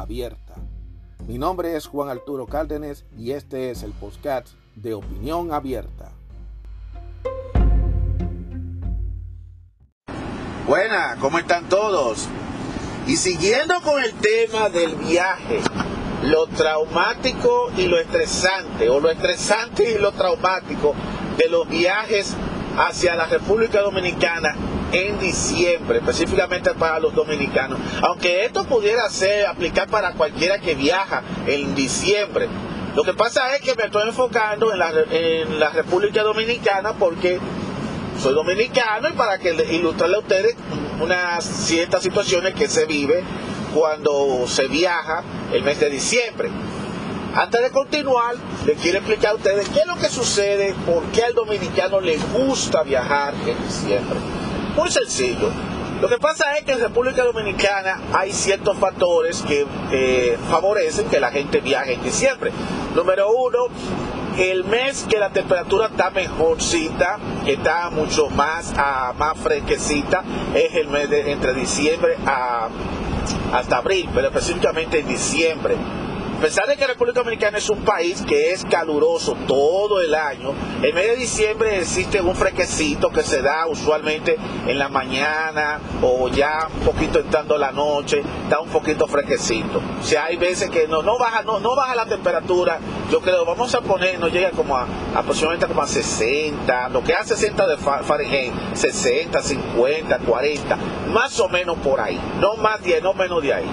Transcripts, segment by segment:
abierta. Mi nombre es Juan Arturo Cárdenas y este es el podcast de Opinión Abierta. Buena, ¿cómo están todos? Y siguiendo con el tema del viaje, lo traumático y lo estresante, o lo estresante y lo traumático de los viajes hacia la República Dominicana en diciembre, específicamente para los dominicanos. Aunque esto pudiera ser aplicar para cualquiera que viaja en diciembre. Lo que pasa es que me estoy enfocando en la, en la República Dominicana porque soy dominicano y para que ilustrarle a ustedes unas ciertas situaciones que se vive cuando se viaja el mes de diciembre. Antes de continuar, les quiero explicar a ustedes qué es lo que sucede, por qué al dominicano le gusta viajar en diciembre. Muy sencillo. Lo que pasa es que en República Dominicana hay ciertos factores que eh, favorecen que la gente viaje en diciembre. Número uno, el mes que la temperatura está mejorcita, que está mucho más, ah, más fresquecita, es el mes de entre diciembre a, hasta abril, pero específicamente en diciembre. Pesar de que República Dominicana es un país que es caluroso todo el año, en mes de diciembre existe un fresquecito que se da usualmente en la mañana o ya un poquito entrando la noche, da un poquito fresquecito. O sea, hay veces que no, baja, no baja la temperatura, yo creo, vamos a poner, no llega como a, aproximadamente como a 60, lo que hace 60 de Fahrenheit, 60, 50, 40, más o menos por ahí, no más de no menos de ahí,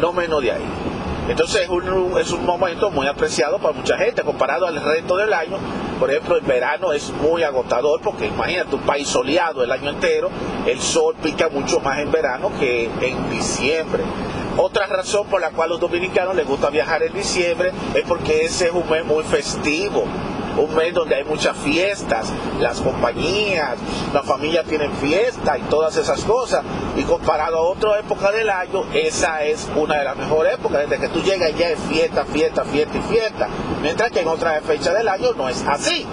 no menos de ahí. Entonces es un, es un momento muy apreciado para mucha gente comparado al resto del año. Por ejemplo, el verano es muy agotador porque imagínate un país soleado el año entero, el sol pica mucho más en verano que en diciembre. Otra razón por la cual a los dominicanos les gusta viajar en diciembre es porque ese es un mes muy festivo un mes donde hay muchas fiestas, las compañías, la familia tienen fiesta y todas esas cosas. Y comparado a otra época del año, esa es una de las mejores épocas, desde que tú llegas ya es fiesta, fiesta, fiesta y fiesta. Mientras que en otras fechas del año no es así.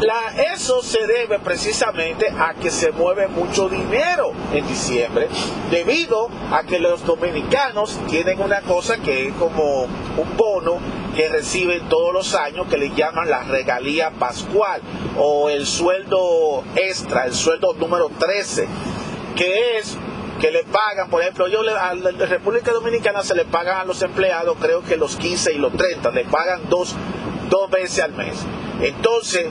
La, eso se debe precisamente a que se mueve mucho dinero en diciembre, debido a que los dominicanos tienen una cosa que es como un bono que reciben todos los años que le llaman la regalía pascual o el sueldo extra, el sueldo número 13, que es que le pagan, por ejemplo, yo a la República Dominicana se le pagan a los empleados, creo que los 15 y los 30, le pagan dos, dos veces al mes. Entonces,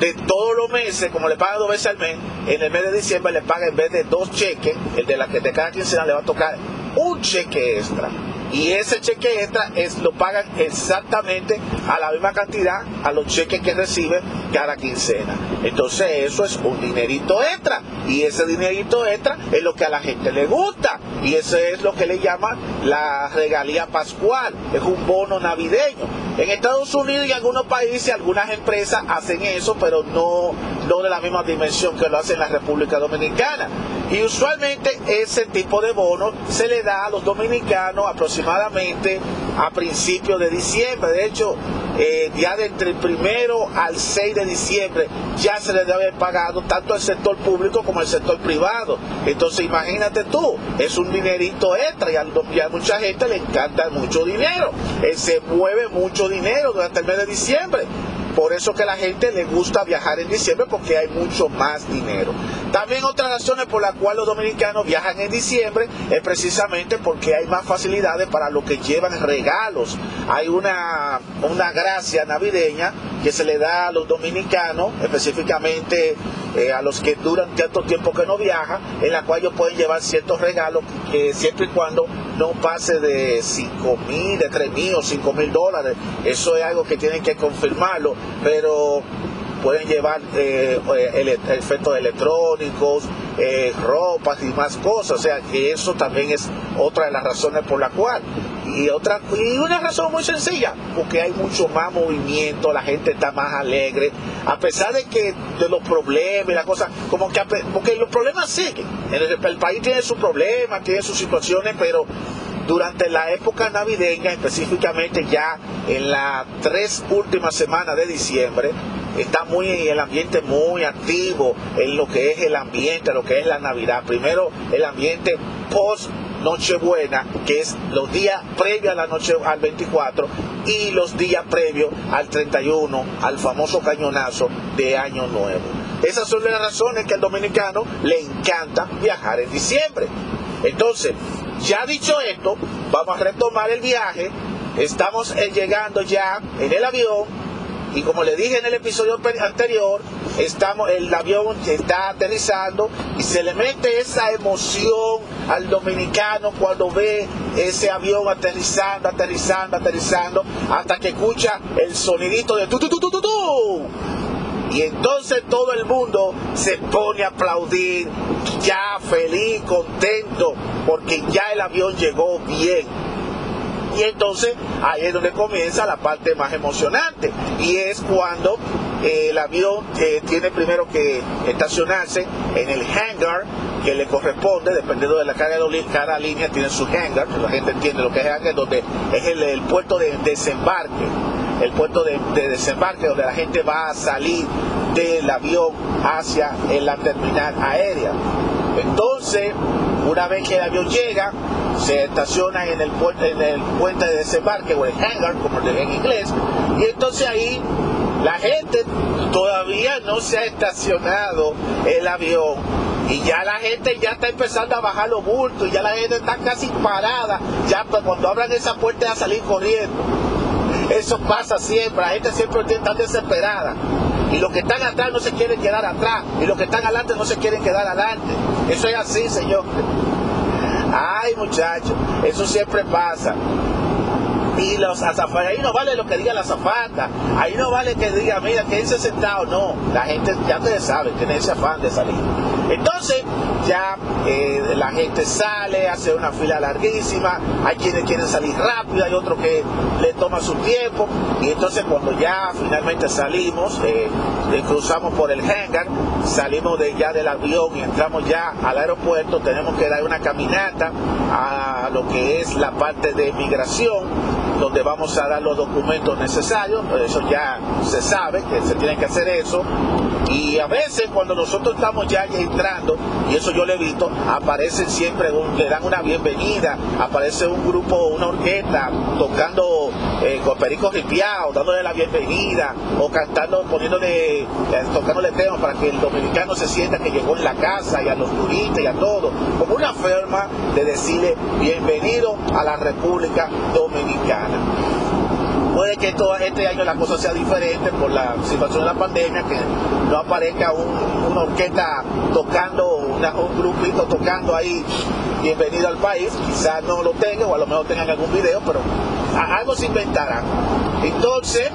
de todos los meses, como le pagan dos veces al mes, en el mes de diciembre le pagan en vez de dos cheques, el de la que de cada quincena le va a tocar un cheque extra. Y ese cheque extra es, lo pagan exactamente a la misma cantidad a los cheques que reciben cada quincena. Entonces eso es un dinerito extra. Y ese dinerito extra es lo que a la gente le gusta. Y eso es lo que le llaman la regalía pascual. Es un bono navideño. En Estados Unidos y en algunos países, algunas empresas hacen eso, pero no, no de la misma dimensión que lo hace en la República Dominicana. Y usualmente ese tipo de bono se le da a los dominicanos aproximadamente a principios de diciembre. De hecho, eh, ya de entre el primero al 6 de diciembre ya se le debe haber pagado tanto al sector público como al sector privado. Entonces imagínate tú, es un dinerito extra y a, mucha gente le encanta mucho dinero. Eh, se mueve mucho dinero durante el mes de diciembre. Por eso que la gente le gusta viajar en diciembre porque hay mucho más dinero. También otras razones por las cuales los dominicanos viajan en diciembre es precisamente porque hay más facilidades para los que llevan regalos. Hay una, una gracia navideña que se le da a los dominicanos, específicamente eh, a los que duran cierto tiempo que no viajan, en la cual ellos pueden llevar ciertos regalos que siempre y cuando no pase de 5 mil, de 3 mil o 5 mil dólares. Eso es algo que tienen que confirmarlo, pero pueden llevar eh, eh, efectos electrónicos, eh, ropas y más cosas. O sea que eso también es otra de las razones por la cual. Y otra y una razón muy sencilla, porque hay mucho más movimiento, la gente está más alegre, a pesar de que de los problemas y las cosas, como que porque los problemas siguen. El, el país tiene sus problemas, tiene sus situaciones, pero durante la época navideña, específicamente ya en las tres últimas semanas de diciembre, está muy el ambiente muy activo en lo que es el ambiente, lo que es la Navidad. Primero el ambiente post Nochebuena, que es los días previos a la noche al 24 y los días previos al 31, al famoso cañonazo de Año Nuevo. Esas son las razones que al dominicano le encanta viajar en diciembre. Entonces, ya dicho esto, vamos a retomar el viaje. Estamos eh, llegando ya en el avión y como le dije en el episodio anterior, estamos, el avión está aterrizando y se le mete esa emoción al dominicano cuando ve ese avión aterrizando, aterrizando, aterrizando, hasta que escucha el sonidito de tu tu tu tu tu. tu y entonces todo el mundo se pone a aplaudir, ya feliz, contento, porque ya el avión llegó bien. Y entonces ahí es donde comienza la parte más emocionante. Y es cuando eh, el avión eh, tiene primero que estacionarse en el hangar que le corresponde, dependiendo de la cada, cada línea tiene su hangar, la gente entiende lo que es hangar, donde es el puerto de desembarque el puerto de, desembarque donde la gente va a salir del avión hacia la terminal aérea. Entonces, una vez que el avión llega, se estaciona en el, puente, en el puente de desembarque o el hangar, como en inglés, y entonces ahí la gente todavía no se ha estacionado el avión y ya la gente ya está empezando a bajar los bultos, ya la gente está casi parada, ya pues, cuando abran esa puerta a salir corriendo. Eso pasa siempre, la gente siempre está desesperada. Y los que están atrás no se quieren quedar atrás. Y los que están adelante no se quieren quedar adelante. Eso es así, Señor. Ay, muchachos, eso siempre pasa y los azafatas, ahí no vale lo que diga la azafata, ahí no vale que diga, mira, quédense sentado, no, la gente ya ustedes saben, tiene ese afán de salir. Entonces, ya eh, la gente sale, hace una fila larguísima, hay quienes quieren salir rápido, hay otros que le toman su tiempo, y entonces cuando ya finalmente salimos, eh, cruzamos por el hangar, salimos de ya del avión y entramos ya al aeropuerto, tenemos que dar una caminata a lo que es la parte de migración donde vamos a dar los documentos necesarios, eso ya se sabe que se tiene que hacer eso. Y a veces cuando nosotros estamos ya entrando, y eso yo le he visto, aparecen siempre, le dan una bienvenida, aparece un grupo, una orquesta tocando eh, con pericos ripiados, dándole la bienvenida, o cantando, poniéndole, eh, tocándole temas para que el dominicano se sienta que llegó en la casa y a los turistas y a todo, como una forma de decirle bienvenido a la República Dominicana. Puede que este año la cosa sea diferente por la situación de la pandemia, que no aparezca una orquesta tocando, un grupito tocando ahí, bienvenido al país, quizás no lo tenga o a lo mejor tengan algún video, pero algo se inventará. Entonces,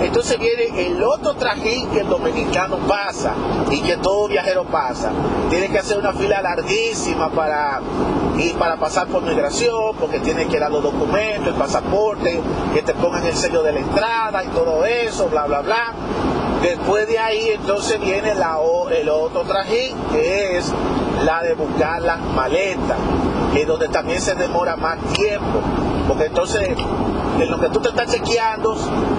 entonces viene el otro trajín que el dominicano pasa y que todo viajero pasa. Tiene que hacer una fila larguísima para ir para pasar por migración, porque tiene que dar los documentos, el pasaporte, que te pongan el sello de la entrada y todo eso, bla, bla, bla. Después de ahí entonces viene el otro trajín, que es la de buscar las maletas, que es donde también se demora más tiempo, porque entonces en lo que tú te estás chequeando,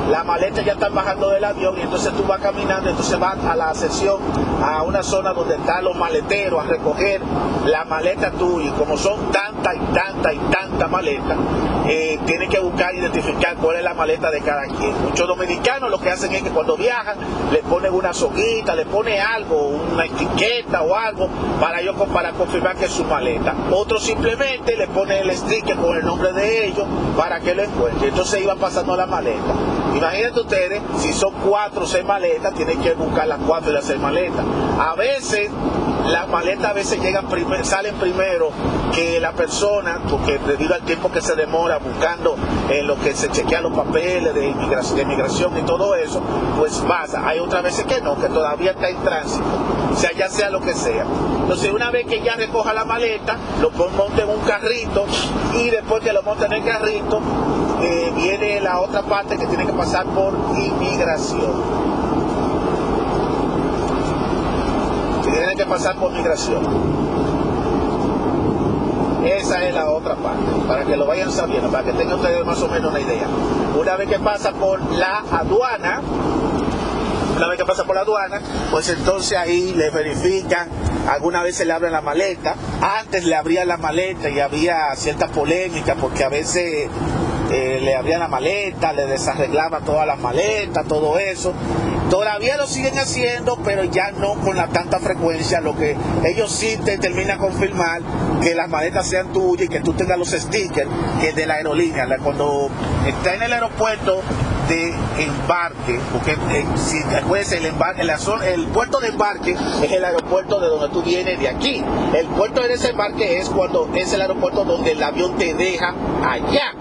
la maleta ya está bajando del avión y entonces tú vas caminando, entonces vas a la sección, a una zona donde están los maleteros a recoger la maleta tuya y como son tantas y tantas y tantas maletas, eh, que buscar identificar cuál es la maleta de cada quien. Muchos dominicanos lo que hacen es que cuando viajan le ponen una soguita, le ponen algo, una etiqueta o algo para ellos para confirmar que es su maleta. Otros simplemente le ponen el sticker con el nombre de ellos para que lo encuentren entonces iba pasando la maleta. Imagínate ustedes, si son cuatro o seis maletas, tienen que buscar las cuatro y las seis maletas. A veces, las maletas a veces llegan salen primero que la persona, porque debido al tiempo que se demora buscando en lo que se chequean los papeles de inmigración, y todo eso, pues pasa. hay otras veces que no, que todavía está en tránsito, o sea, ya sea lo que sea. Entonces, una vez que ya recoja la maleta, lo monte en un carrito y después que lo monte en el carrito, eh, viene la otra parte que tiene que pasar por inmigración. Tiene que pasar por migración. Esa es la otra parte, para que lo vayan sabiendo, para que tengan ustedes más o menos una idea. Una vez que pasa por la aduana, una vez que pasa por la aduana, pues entonces ahí le verifican, alguna vez se le abre la maleta, antes le abrían la maleta y había cierta polémica porque a veces eh, le abrían la maleta, le desarreglaba todas las maletas, todo eso. Todavía lo siguen haciendo, pero ya no con la tanta frecuencia. Lo que ellos sí te terminan confirmar que las maletas sean tuyas y que tú tengas los stickers de la aerolínea. Cuando está en el aeropuerto de embarque, porque eh, si el, embarque, el puerto de embarque es el aeropuerto de donde tú vienes de aquí. El puerto de desembarque es cuando es el aeropuerto donde el avión te deja allá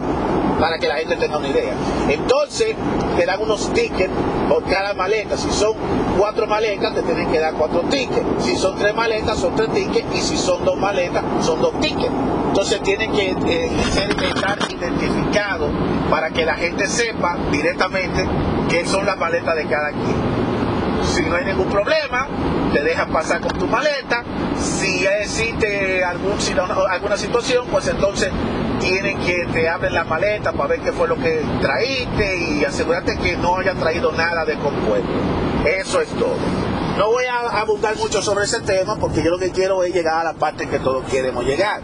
para que la gente tenga una idea. Entonces, te dan unos tickets por cada maleta. Si son cuatro maletas, te tienen que dar cuatro tickets. Si son tres maletas, son tres tickets. Y si son dos maletas, son dos tickets. Entonces tienen que eh, ser, estar identificados para que la gente sepa directamente qué son las maletas de cada quien si no hay ningún problema, te dejan pasar con tu maleta. Si existe algún, alguna situación, pues entonces tienen que te abren la maleta para ver qué fue lo que traíste y asegurarte que no haya traído nada de compuesto. Eso es todo. No voy a abundar mucho sobre ese tema porque yo lo que quiero es llegar a la parte que todos queremos llegar.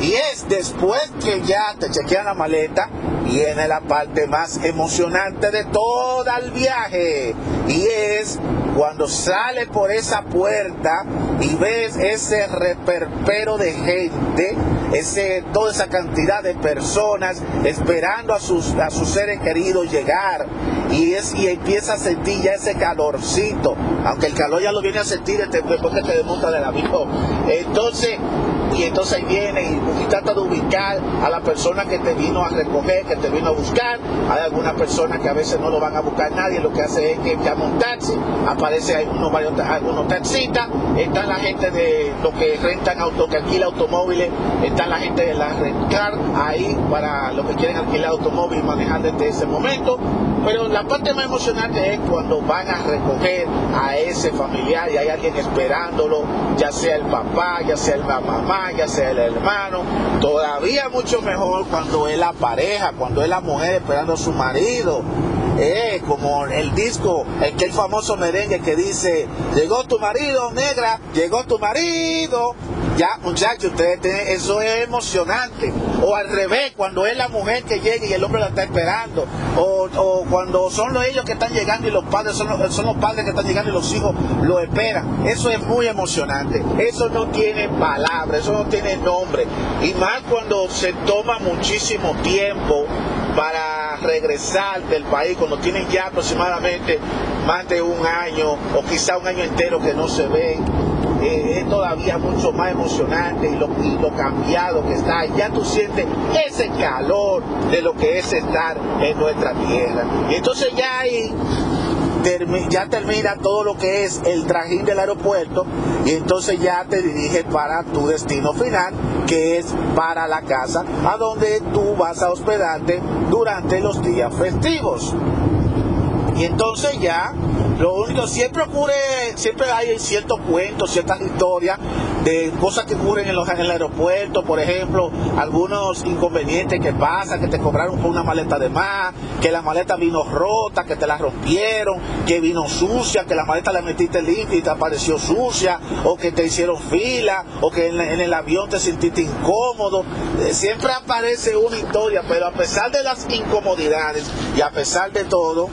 Y es después que ya te chequean la maleta, viene la parte más emocionante de todo el viaje. Y es cuando sale por esa puerta y ves ese reperpero de gente, ese, toda esa cantidad de personas esperando a sus, a sus seres queridos llegar y, es, y empieza a sentir ya ese calorcito, aunque el calor ya lo viene a sentir después que te desmonta del avión. Entonces, y entonces ahí viene y, trata de ubicar a la persona que te vino a recoger, que te vino a buscar. Hay algunas personas que a veces no lo van a buscar nadie, lo que hace es que llama un taxi, aparece algunos, algunos taxistas, está la gente de los que rentan auto, que alquila automóviles, está la gente de la rentar ahí para los que quieren alquilar automóvil y manejar desde ese momento. Pero la parte más emocionante es cuando van a recoger a ese familiar y hay alguien esperándolo, ya sea el papá, ya sea la mamá, ya sea el hermano. Todavía mucho mejor cuando es la pareja, cuando es la mujer esperando a su marido. Eh, como el disco, el que el famoso merengue que dice, llegó tu marido, negra, llegó tu marido. Ya, muchachos, ustedes tienen, eso es emocionante. O al revés, cuando es la mujer que llega y el hombre la está esperando. O, o cuando son los ellos que están llegando y los padres son son los padres que están llegando y los hijos lo esperan. Eso es muy emocionante. Eso no tiene palabras, eso no tiene nombre. Y más cuando se toma muchísimo tiempo para regresar del país cuando tienen ya aproximadamente más de un año o quizá un año entero que no se ven. Eh, es todavía mucho más emocionante y lo, y lo, cambiado que está. Ya tú sientes ese calor de lo que es estar en nuestra tierra. Y entonces ya ahí ya termina todo lo que es el trajín del aeropuerto y entonces ya te diriges para tu destino final, que es para la casa, a donde tú vas a hospedarte durante los días festivos. Y entonces ya lo único, siempre ocurre, siempre hay ciertos cuentos, ciertas historias de cosas que ocurren en, los, en el aeropuerto, por ejemplo, algunos inconvenientes que pasan, que te cobraron por una maleta de más, que la maleta vino rota, que te la rompieron, que vino sucia, que la maleta la metiste limpia y te apareció sucia, o que te hicieron fila, o que en, en el avión te sentiste incómodo. Eh, siempre aparece una historia, pero a pesar de las incomodidades y a pesar de todo,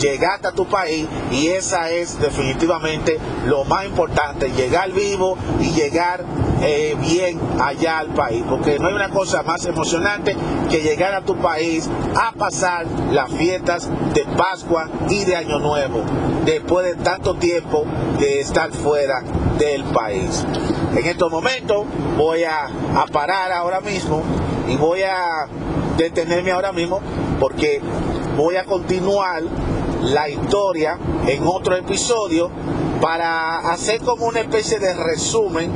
llegaste a tu país y esa es definitivamente lo más importante, llegar vivo y llegar eh, bien allá al país, porque no hay una cosa más emocionante que llegar a tu país a pasar las fiestas de Pascua y de Año Nuevo, después de tanto tiempo de estar fuera del país. En estos momentos voy a, a parar ahora mismo y voy a detenerme ahora mismo porque voy a continuar la historia en otro episodio para hacer como una especie de resumen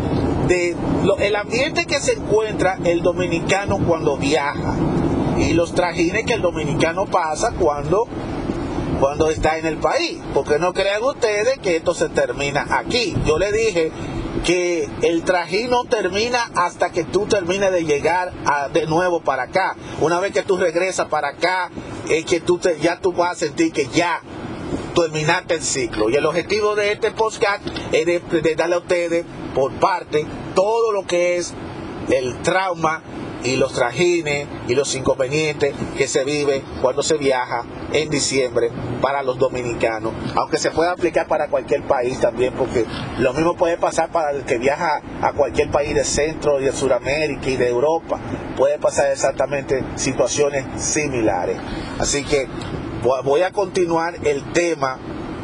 de el ambiente que se encuentra el dominicano cuando viaja y los trajines que el dominicano pasa cuando cuando está en el país, porque no crean ustedes que esto se termina aquí. Yo le dije que el trajín no termina hasta que tú termines de llegar de nuevo para acá. Una vez que tú regresas para acá, es que tú te, ya tú vas a sentir que ya terminaste el ciclo. Y el objetivo de este podcast es de darle a ustedes por parte todo lo que es el trauma y los trajines y los inconvenientes que se vive cuando se viaja en diciembre para los dominicanos, aunque se pueda aplicar para cualquier país también, porque lo mismo puede pasar para el que viaja a cualquier país de Centro y de Sudamérica y de Europa, puede pasar exactamente situaciones similares. Así que voy a continuar el tema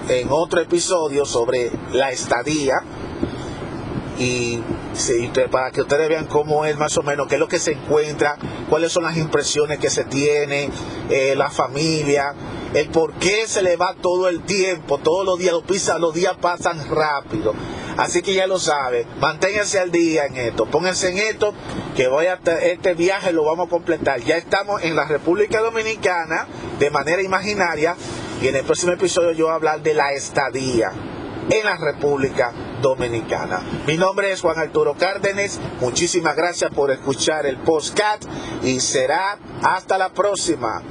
en otro episodio sobre la estadía y para que ustedes vean cómo es más o menos, qué es lo que se encuentra, cuáles son las impresiones que se tiene, eh, la familia, el por qué se le va todo el tiempo, todos los días, los, los días pasan rápido. Así que ya lo sabe, manténganse al día en esto, pónganse en esto, que voy a este viaje lo vamos a completar. Ya estamos en la República Dominicana de manera imaginaria y en el próximo episodio yo voy a hablar de la estadía en la República Dominicana. Mi nombre es Juan Arturo Cárdenas. Muchísimas gracias por escuchar el podcast y será hasta la próxima.